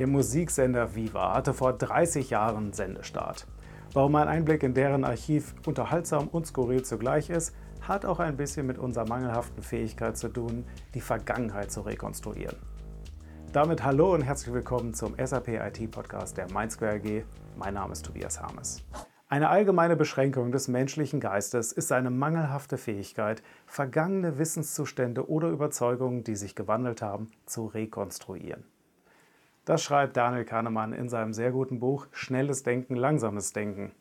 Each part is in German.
Der Musiksender Viva hatte vor 30 Jahren Sendestart. Warum ein Einblick in deren Archiv unterhaltsam und skurril zugleich ist, hat auch ein bisschen mit unserer mangelhaften Fähigkeit zu tun, die Vergangenheit zu rekonstruieren. Damit hallo und herzlich willkommen zum SAP IT Podcast der Mindsquare AG. Mein Name ist Tobias Harmes. Eine allgemeine Beschränkung des menschlichen Geistes ist seine mangelhafte Fähigkeit, vergangene Wissenszustände oder Überzeugungen, die sich gewandelt haben, zu rekonstruieren. Das schreibt Daniel Kahnemann in seinem sehr guten Buch Schnelles Denken, langsames Denken.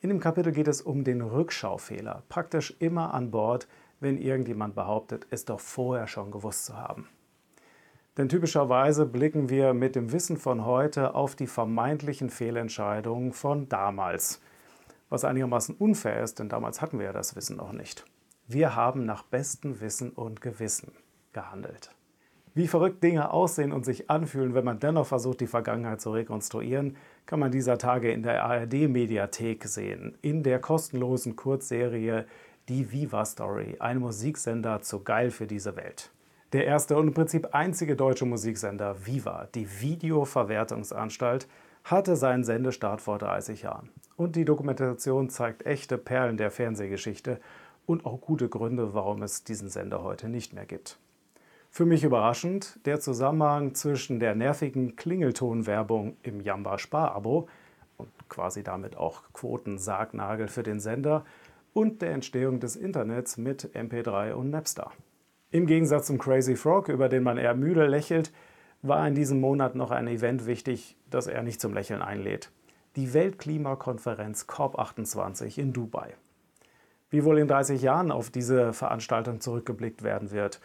In dem Kapitel geht es um den Rückschaufehler, praktisch immer an Bord, wenn irgendjemand behauptet, es doch vorher schon gewusst zu haben. Denn typischerweise blicken wir mit dem Wissen von heute auf die vermeintlichen Fehlentscheidungen von damals. Was einigermaßen unfair ist, denn damals hatten wir ja das Wissen noch nicht. Wir haben nach bestem Wissen und Gewissen gehandelt. Wie verrückt Dinge aussehen und sich anfühlen, wenn man dennoch versucht, die Vergangenheit zu rekonstruieren, kann man dieser Tage in der ARD-Mediathek sehen. In der kostenlosen Kurzserie Die Viva Story, ein Musiksender zu geil für diese Welt. Der erste und im Prinzip einzige deutsche Musiksender Viva, die Videoverwertungsanstalt, hatte seinen Sendestart vor 30 Jahren. Und die Dokumentation zeigt echte Perlen der Fernsehgeschichte und auch gute Gründe, warum es diesen Sender heute nicht mehr gibt. Für mich überraschend der Zusammenhang zwischen der nervigen Klingeltonwerbung im Jamba Spar-Abo und quasi damit auch Quoten-Sargnagel für den Sender und der Entstehung des Internets mit MP3 und Napster. Im Gegensatz zum Crazy Frog, über den man eher müde lächelt, war in diesem Monat noch ein Event wichtig, das er nicht zum Lächeln einlädt. Die Weltklimakonferenz COP28 in Dubai. Wie wohl in 30 Jahren auf diese Veranstaltung zurückgeblickt werden wird,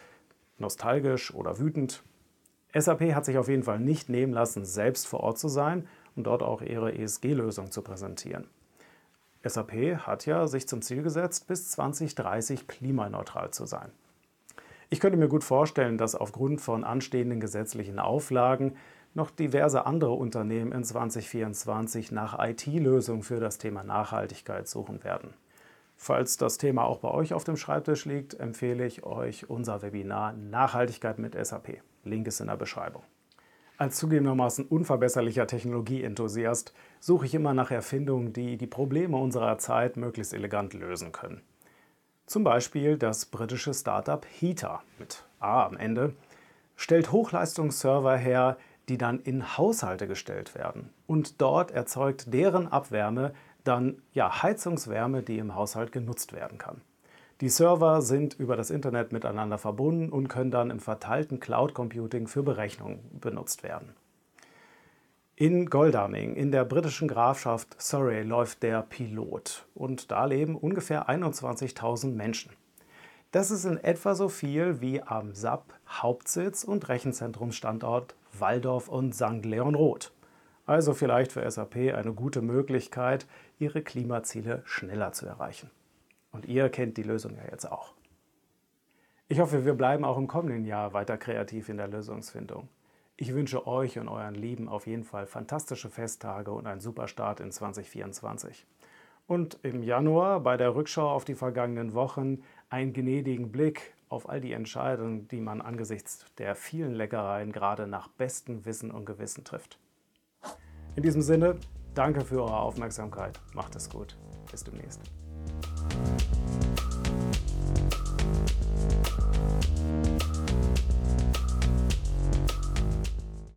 nostalgisch oder wütend. SAP hat sich auf jeden Fall nicht nehmen lassen, selbst vor Ort zu sein und dort auch ihre ESG-Lösung zu präsentieren. SAP hat ja sich zum Ziel gesetzt, bis 2030 klimaneutral zu sein. Ich könnte mir gut vorstellen, dass aufgrund von anstehenden gesetzlichen Auflagen noch diverse andere Unternehmen in 2024 nach IT-Lösungen für das Thema Nachhaltigkeit suchen werden. Falls das Thema auch bei euch auf dem Schreibtisch liegt, empfehle ich euch unser Webinar Nachhaltigkeit mit SAP. Link ist in der Beschreibung. Als zugegebenermaßen unverbesserlicher Technologieenthusiast suche ich immer nach Erfindungen, die die Probleme unserer Zeit möglichst elegant lösen können. Zum Beispiel das britische Startup Heater mit A am Ende stellt Hochleistungsserver her, die dann in Haushalte gestellt werden. Und dort erzeugt deren Abwärme dann ja, Heizungswärme, die im Haushalt genutzt werden kann. Die Server sind über das Internet miteinander verbunden und können dann im verteilten Cloud Computing für Berechnungen benutzt werden. In Goldaming, in der britischen Grafschaft Surrey, läuft der Pilot und da leben ungefähr 21.000 Menschen. Das ist in etwa so viel wie am SAP Hauptsitz und Rechenzentrumsstandort Waldorf und St. Leon Roth. Also vielleicht für SAP eine gute Möglichkeit, ihre Klimaziele schneller zu erreichen. Und ihr kennt die Lösung ja jetzt auch. Ich hoffe, wir bleiben auch im kommenden Jahr weiter kreativ in der Lösungsfindung. Ich wünsche euch und euren Lieben auf jeden Fall fantastische Festtage und einen super Start in 2024. Und im Januar bei der Rückschau auf die vergangenen Wochen einen gnädigen Blick auf all die Entscheidungen, die man angesichts der vielen Leckereien gerade nach bestem Wissen und Gewissen trifft. In diesem Sinne, danke für eure Aufmerksamkeit. Macht es gut. Bis demnächst.